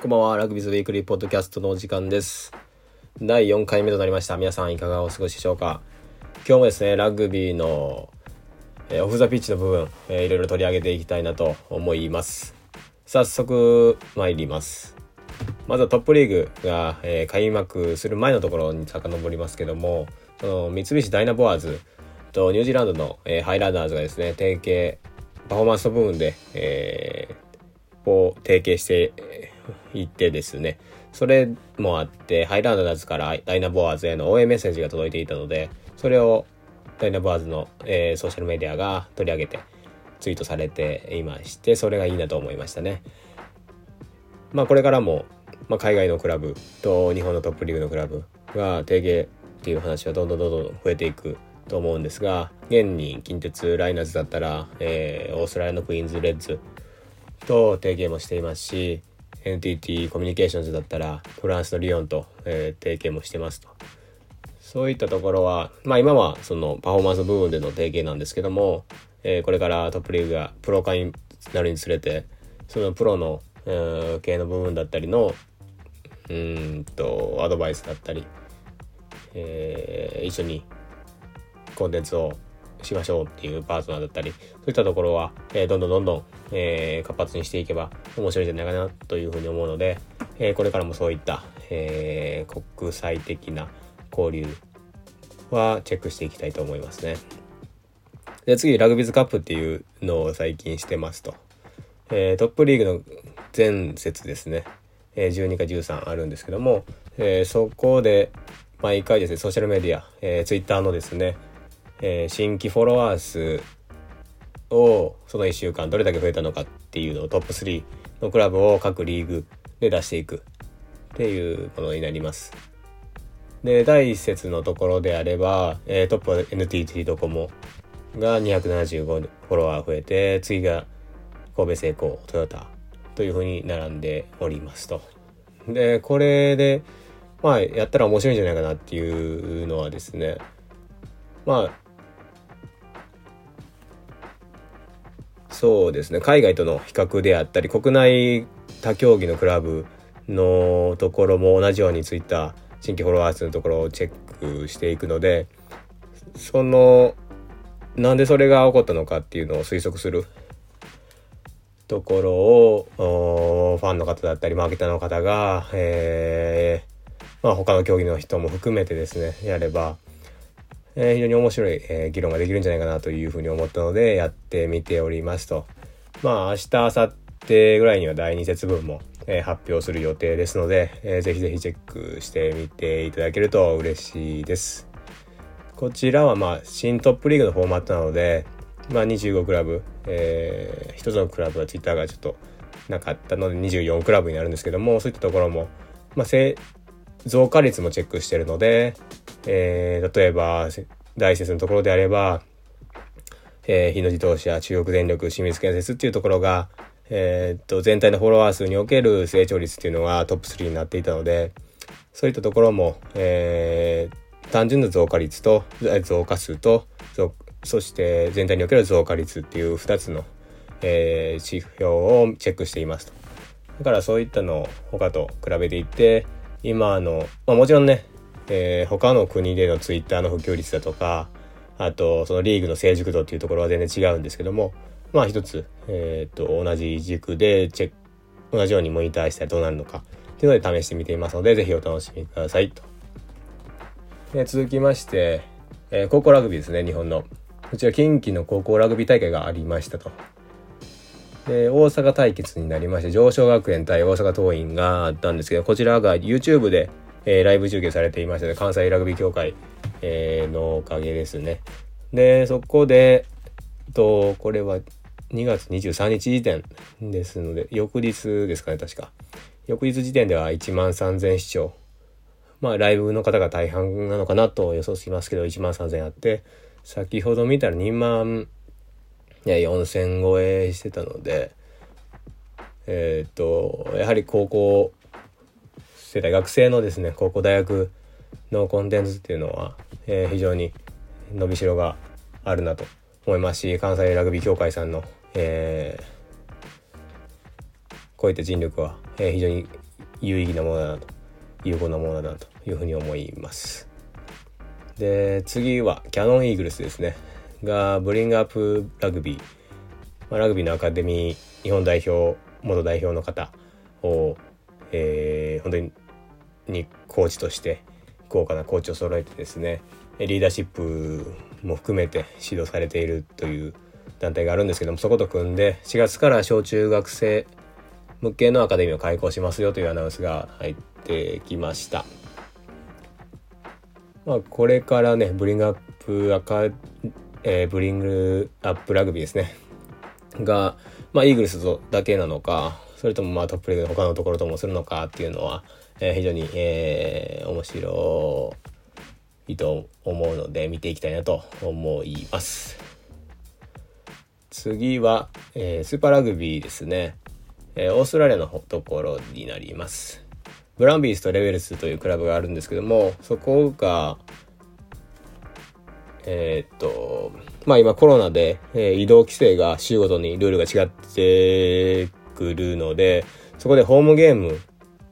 こんばんは、ラグビーズウィークリーポッドキャストのお時間です。第4回目となりました。皆さんいかがお過ごしでしょうか今日もですね、ラグビーの、えーオフザピッチの部分、えーいろいろ取り上げていきたいなと思います。早速参ります。まずはトップリーグが、えー開幕する前のところに遡りますけども、その三菱ダイナボアーズとニュージーランドの、えーハイランダーズがですね、提携、パフォーマンスの部分で、えーを提携していってですね、それもあって、ハイランダーズからダイナボアーズへの応援メッセージが届いていたので、それをダイナボアーズの、えーソーシャルメディアが取り上げてツイートされていまして、それがいいなと思いましたね。まあこれからも、まあ、海外のクラブと日本のトップリーグのクラブが提携っていう話はどんどんどんどん増えていくと思うんですが現に近鉄ライナーズだったら、えーオーストラリアのクイーンズレッズと提携もしていますし NTT コミュニケーションズだったらフランスのリヨンと、えー提携もしてますと。そういったところはまあ今はそのパフォーマンス部分での提携なんですけども、えーこれからトップリーグがプロ化になるにつれてそのプロの、えー系の部分だったりのうんとアドバイスだったり、えー一緒にコンテンツをしましょうっていうパートナーだったりそういったところは、えーどんどんどんどん、えー活発にしていけば面白いんじゃないかなというふうに思うので、えーこれからもそういった、えー国際的な交流はチェックしていきたいと思いますね。で次ラグビーズカップっていうのを最近してますと。えートップリーグの前節ですね、え12か13あるんですけども、えそこで毎回ですねソーシャルメディア、えー、ツイッターのですね、えー新規フォロワー数をその1週間どれだけ増えたのかっていうのをトップ3のクラブを各リーグで出していくっていうものになります。で第1節のところであれば、えートップは NTT ドコモが275フォロワー増えて次が神戸製鋼トヨタというふうに並んでおりますと。でこれでまあやったら面白いんじゃないかなっていうのはですねまあそうですね。海外との比較であったり国内他競技のクラブのところも同じようについた新規フォロワー数のところをチェックしていくのでそのなんでそれが起こったのかっていうのを推測するところをファンの方だったりマーケターの方が、えーまあ、他の競技の人も含めてですねやれば、えー非常に面白い、えー議論ができるんじゃないかなというふうに思ったのでやってみておりますとまあ明日明後日ぐらいには第2節分も、えー発表する予定ですので、えーぜひぜひチェックしてみていただけると嬉しいです。こちらはまあ新トップリーグのフォーマットなので、まあ、25クラブ、えー、1つのクラブはツイッターがちょっとなかったので24クラブになるんですけどもそういったところも、まあ、増加率もチェックしてるので、えー例えば大切のところであれば、えー日野自動車中国電力清水建設っていうところが、えーっと全体のフォロワー数における成長率っていうのがトップ3になっていたのでそういったところも、えー単純な増加率と増加数とそして全体における増加率っていう2つの、えー指標をチェックしていますと。だからそういったのを他と比べていって今の、まあ、もちろんね、えー他の国でのツイッターの普及率だとかあとそのリーグの成熟度っていうところは全然違うんですけどもまあ一つ、えー、と同じ軸でチェック同じようにモニターしたらどうなるのかっていうので試してみていますのでぜひお楽しみくださいと。で続きまして、えー高校ラグビーですね日本のこちら近畿の高校ラグビー大会がありましたと。で大阪対決になりまして上昇学園対大阪桐蔭があったんですけどこちらが YouTube で、えーライブ中継されていましたので関西ラグビー協会、えーのおかげですね。でそこでとこれは2月23日時点ですので翌日ですかね確か翌日時点では1万3000視聴まあライブの方が大半なのかなと予想しますけど1万3000あって先ほど見たら2万4000超えしてたのでえっ、とやはり高校世代学生のですね高校大学のコンテンツっていうのは、えー非常に伸びしろがあるなと思いますし関西ラグビー協会さんの、えーこういった尽力は、えー非常に有意義なものだなと有効なものだなというふうに思います。で次はキャノンイーグルスですね。がブリングアップラグビー、まあ、ラグビーのアカデミー日本代表元代表の方を、えー、本当ににコーチとして豪華なコーチを揃えてですねリーダーシップも含めて指導されているという団体があるんですけどもそこと組んで4月から小中学生向けのアカデミーを開講しますよというアナウンスが入ってきました。まあ、これからねブリングアップアカ、えー、ブリングアップラグビーですねが、まあ、イーグルスだけなのかそれともまあトップリーグの他のところともするのかっていうのは、えー、非常に、えー、面白いと思うので見ていきたいなと思います。次は、えー、スーパーラグビーですね、えー、オーストラリアのところになります。ブランビースとレベルスというクラブがあるんですけどもそこがえー、っとまあ今コロナで、えー、移動規制が週ごとにルールが違ってくるのでそこでホームゲーム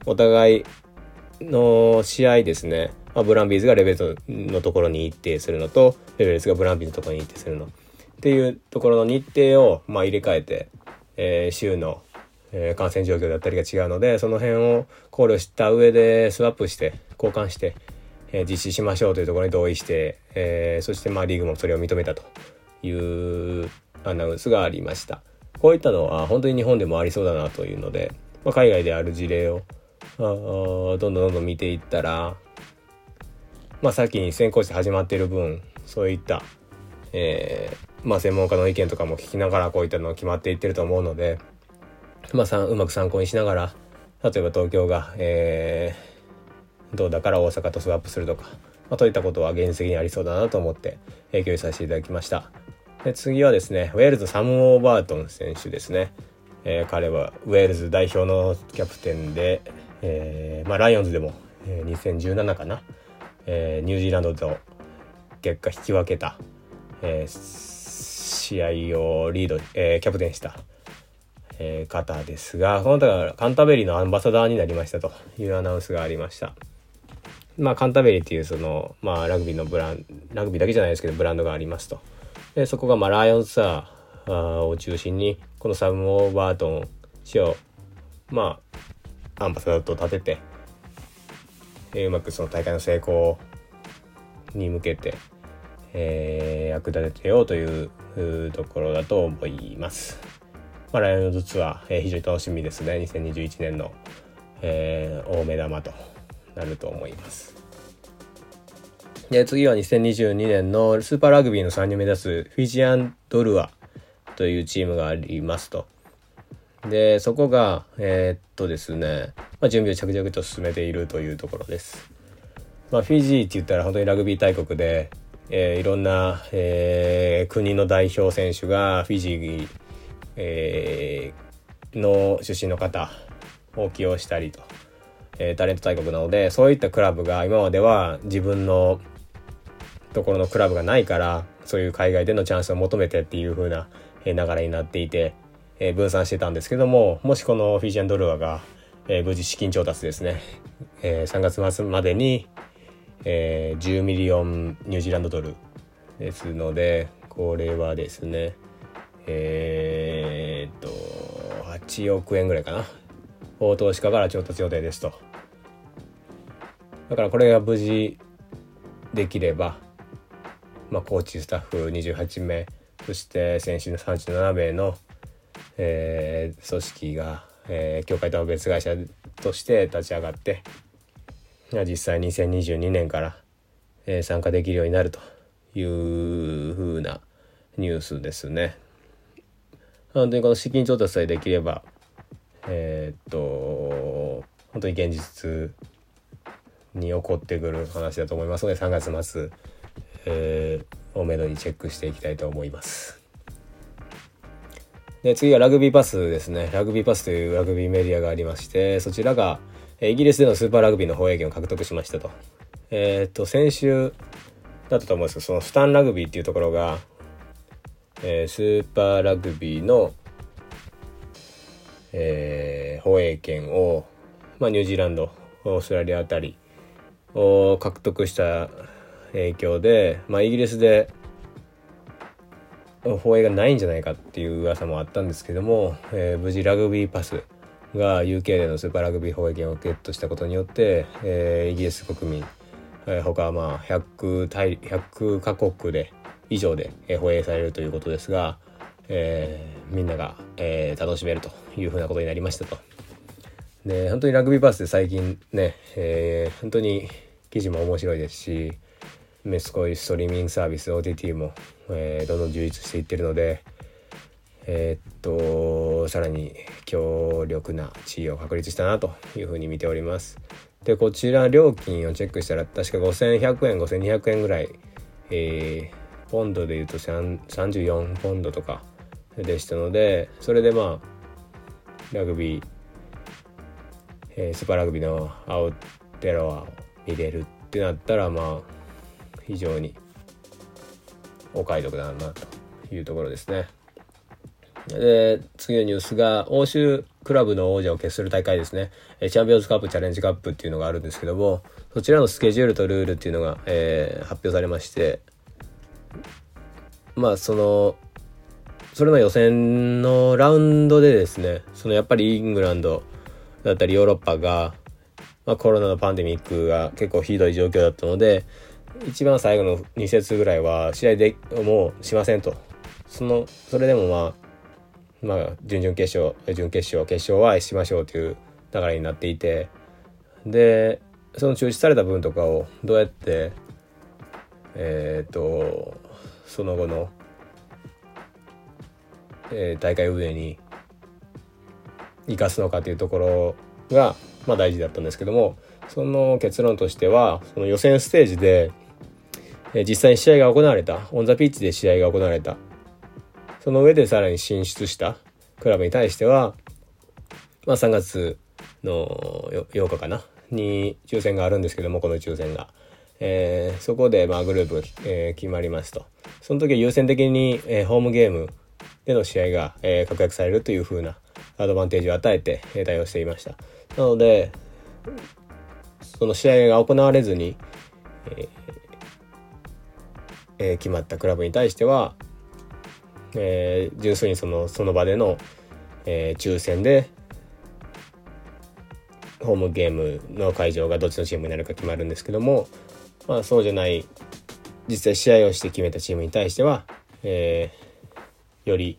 お互いの試合ですね、まあ、ブランビーズがレベルのところに一定するのとレベルスがブランビーズのところに一定するの。っていうところの日程をまあ入れ替えて、えー、週の、えー、感染状況だったりが違うのでその辺を考慮した上でスワップして交換して、え、実施しましょうというところに同意して、え、そしてまあリーグもそれを認めたというアナウンスがありました。こういったのは本当に日本でもありそうだなというので、まあ、海外である事例をどんどんどんどん見ていったら、まあ、先に先行して始まっている分そういった、えー、まあ、専門家の意見とかも聞きながらこういったのが決まっていってると思うので、まあ、さうまく参考にしながら例えば東京が、え、どうだから大阪とスワップするとか、まあ、といったことは現実的にありそうだなと思って共有させていただきました。で次はですねウェールズサム・オーバートン選手ですね、えー、彼はウェールズ代表のキャプテンで、えーまあ、ライオンズでも、えー、2017かな、えー、ニュージーランドと結果引き分けた、えー、試合をリード、えー、キャプテンした、えー、方ですがこの方がカンタベリーのアンバサダーになりましたというアナウンスがありました。まあ、カンタベリーっていうその、まあ、ラグビーのブランラグビーだけじゃないですけどブランドがありますと。でそこがまあライオンツアーを中心にこのサム・オーバートン氏をまあアンバサダーと立てて、え、うまくその大会の成功に向けて、えー、役立ててようというところだと思います。まあ、ライオンズツアー、えー、非常に楽しみですね2021年の、えー、大目玉となると思います。で次は2022年のスーパーラグビーの3人目指すフィジアン・ドルアというチームがありますと。でそこがえー、っとですね、まあ、準備を着々と進めているというところです。まあ、フィジーって言ったら本当にラグビー大国で、えー、いろんな、えー、国の代表選手がフィジー、えー、の出身の方を起用したりと、えー、タレント大国なのでそういったクラブが今までは自分のところのクラブがないからそういう海外でのチャンスを求めてっていう風な流れになっていて、えー、分散してたんですけどももしこのフィジアンドルアが、えー、無事資金調達ですね、え、3月末までに、え、10ミリオンニュージーランドドルですのでこれはですねえー、っと8億円ぐらいかな。大投資家から調達予定ですと。だからこれが無事できればまあ、コーチスタッフ28名そして選手の37名の、えー、組織が、えー、協会とは別会社として立ち上がって実際2022年から、えー、参加できるようになるというふうなニュースですね。本当にこの資金調達さえできればえー、っと本当に現実に起こってくる話だと思いますので3月末えー、をめどにチェックしていきたいと思います。で次はラグビーパスですね。ラグビーパスというラグビーメディアがありまして、そちらがイギリスでのスーパーラグビーの放映権を獲得しましたと。えっ、と、先週だったと思うんですけど、そのスタンラグビーっていうところが、えー、スーパーラグビーの、えー、放映権をまあ、ニュージーランドオーストラリアあたりを獲得した影響で、まあ、イギリスで放映がないんじゃないかっていう噂もあったんですけども、えー、無事ラグビーパスが UK でのスーパーラグビー放映権をゲットしたことによって、えー、イギリス国民、えー、他まあ100対100カ国で以上で放映されるということですが、えー、みんなが、えー、楽しめるというふうなことになりましたと。で本当にラグビーパスで最近ね、えー、本当に記事も面白いですしメスコイストリーミングサービス OTT も、えー、どんどん充実していってるのでえー、っとさらに強力な地位を確立したなというふうに見ております。でこちら料金をチェックしたら確か5100円5200円ぐらい、えー、ポンドでいうと34ポンドとかでしたのでそれでまあラグビー、えー、スーパーラグビーのアウテロアを見れるってなったらまあ非常にお買い得だなというところですね。で、次のニュースが、欧州クラブの王者を決する大会ですね。チャンピオンズカップ、チャレンジカップっていうのがあるんですけども、そちらのスケジュールとルールっていうのが、えー、発表されまして、まあ、その、それの予選のラウンドでですね、そのやっぱりイングランドだったりヨーロッパが、まあ、コロナのパンデミックが結構ひどい状況だったので、一番最後の2節ぐらいは試合でもうしませんと。その、それでもまあ、まあ、準々決勝、準決勝、決勝はしましょうという流れになっていて、で、その中止された分とかをどうやって、えっ、ー、と、その後の、えー、大会運営に生かすのかというところが、まあ大事だったんですけども、その結論としては、その予選ステージで、え実際に試合が行われた、オンザピッチで試合が行われた、その上でさらに進出したクラブに対しては、まあ3月の8日かな、に抽選があるんですけども、この抽選が。えー、そこでまあグループ、えー、決まりますと。その時は優先的に、えー、ホームゲームでの試合が、え、確約されるという風なアドバンテージを与えて、対応していました。なので、その試合が行われずに、ええ、決まったクラブに対しては、えー、純粋にそのその場での、えー、抽選でホームゲームの会場がどっちのチームになるか決まるんですけども、まあ、そうじゃない実際試合をして決めたチームに対しては、えー、より、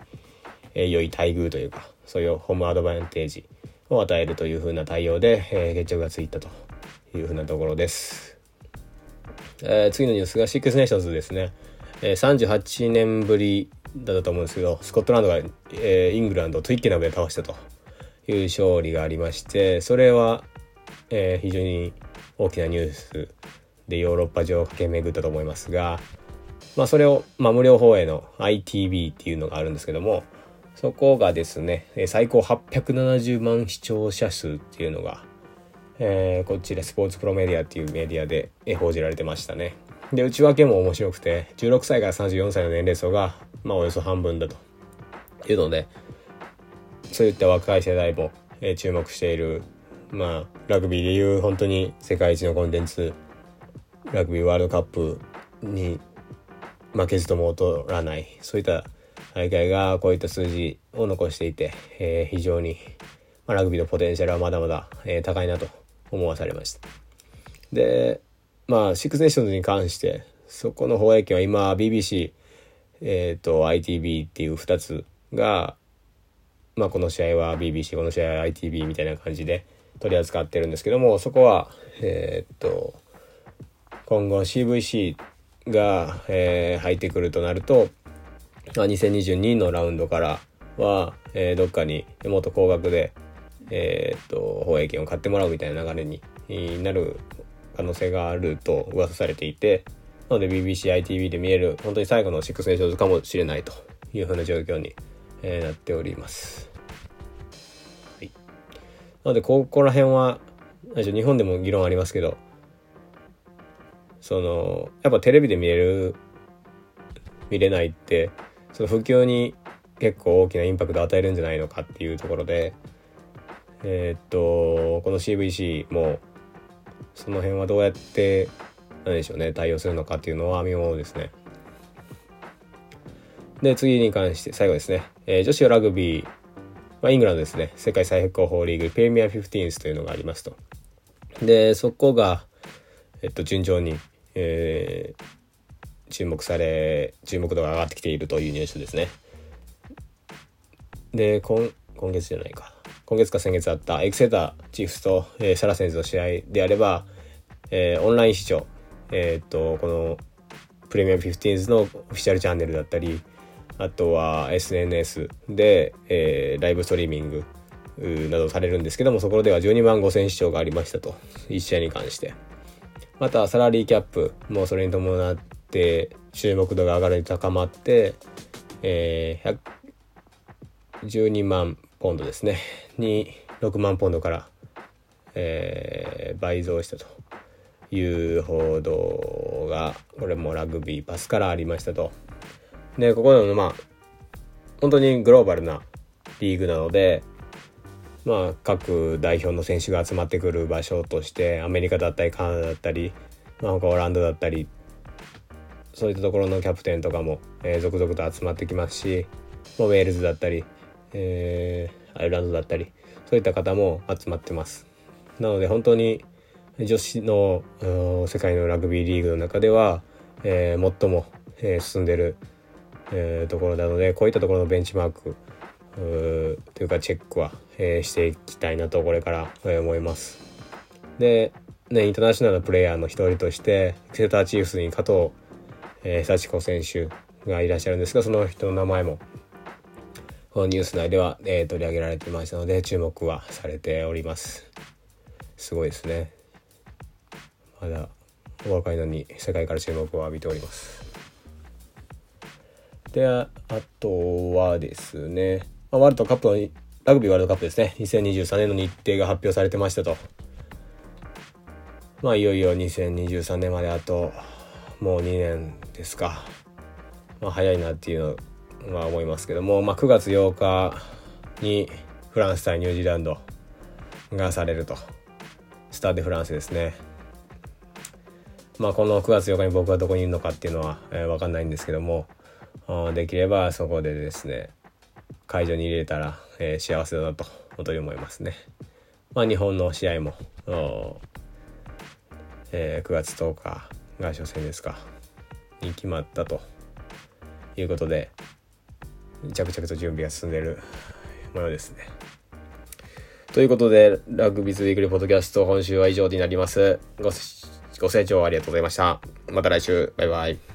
えー、良い待遇というかそういうホームアドバンテージを与えるというふうな対応で、えー、決着がついたというふうなところです。えー、次のニュースがシックスネーションズですね。えー、38年ぶりだったと思うんですけど、スコットランドが、えー、イングランドをトゥイッケナムで倒したという勝利がありまして、それは、えー、非常に大きなニュースでヨーロッパ上を駆け巡ったと思いますが、まあそれを、まあ無料放映の ITV っていうのがあるんですけども、そこがですね、最高870万視聴者数っていうのがえー、こちらスポーツプロメディアっていうメディアで報じられてましたね。で、内訳も面白くて、16歳から34歳の年齢層が、まあおよそ半分だというので、そういった若い世代も、えー、注目している、まあ、ラグビーでいう本当に世界一のコンテンツ、ラグビーワールドカップに負けずとも劣らない、そういった大会がこういった数字を残していて、えー、非常に、まあ、ラグビーのポテンシャルはまだまだ、えー、高いなと思わされました。で、まあ、シックスネーションズに関して、そこの放映権は今 BBC、えっ、ー、と ITV っていう2つが、まあこの試合は BBC、この試合は ITV みたいな感じで取り扱ってるんですけども、そこは、えっ、ー、と、今後 CVC が、えー、入ってくるとなると、まあ、2022のラウンドからは、えー、どっかにもっと高額でえー、っと、放映権を買ってもらうみたいな流れになる可能性があると噂されていて、なので BBC、ITV で見える本当に最後のシックスネーションズかもしれないというふうな状況に、えー、なっております。はい。なので、ここら辺は、日本でも議論ありますけど、その、やっぱテレビで見れる、見れないって、その普及に結構大きなインパクトを与えるんじゃないのかっていうところで、えー、っとこの CVC もその辺はどうやって何でしょうね対応するのかっていうのは見ものですね。で次に関して最後ですね、えー、女子ラグビー、まあ、イングランドですね世界最高峰リーグプレミア15というのがありますと。でそこが、えっと、順調に、えー、注目され注目度が上がってきているというニュースですね。で今今月じゃないか。今月か先月あったエクセターチーフスと、えー、サラセンズの試合であれば、えー、オンライン視聴、えー、っとこのプレミアム15のオフィシャルチャンネルだったりあとは SNS で、えー、ライブストリーミングなどされるんですけどもそこでは12万5000視聴がありましたと。1試合に関して。またサラリーキャップもそれに伴って注目度が上がり高まって、えー、12万ポンドですねに6万ポンドから、えー、倍増したという報道がこれもラグビーパスからありましたと。でここのまあ本当にグローバルなリーグなのでまあ各代表の選手が集まってくる場所としてアメリカだったりカナダだったり、まあ、他オランダだったりそういったところのキャプテンとかも、えー、続々と集まってきますし、ま、ウェールズだったり、えー、アイルランドだったりそういった方も集まってます。なので本当に女子の世界のラグビーリーグの中では、えー、最も、えー、進んでる、えー、ところなのでこういったところのベンチマークというかチェックは、えー、していきたいなとこれから、えー、思います。で、ね、インターナショナルプレイヤーの一人としてエクセターチーフスに加藤、えー、幸子選手がいらっしゃるんですがその人の名前もこのニュース内では、えー、取り上げられていましたので注目はされております。すごいですね。まだお若いのに世界から注目を浴びております。であとはですね、ワールドカップのラグビーワールドカップですね。2023年の日程が発表されてましたと。まあいよいよ2023年まであともう2年ですか。まあ早いなっていうのは思いますけども、まあ、9月8日にフランス対ニュージーランドがされると。スターデ・フランスですね。まあこの9月8日に僕はどこにいるのかっていうのは、えー、分かんないんですけども。できればそこでですね会場に入れたら、えー、幸せだなと本当に思いますね。まあ、日本の試合も、えー、9月10日が初戦ですかに決まったということで着々と準備が進んでいる模様ですね。ということで、ラグビーズウィークリーポッドキャスト今週は以上になります。ごご清聴ありがとうございました。また来週。バイバイ。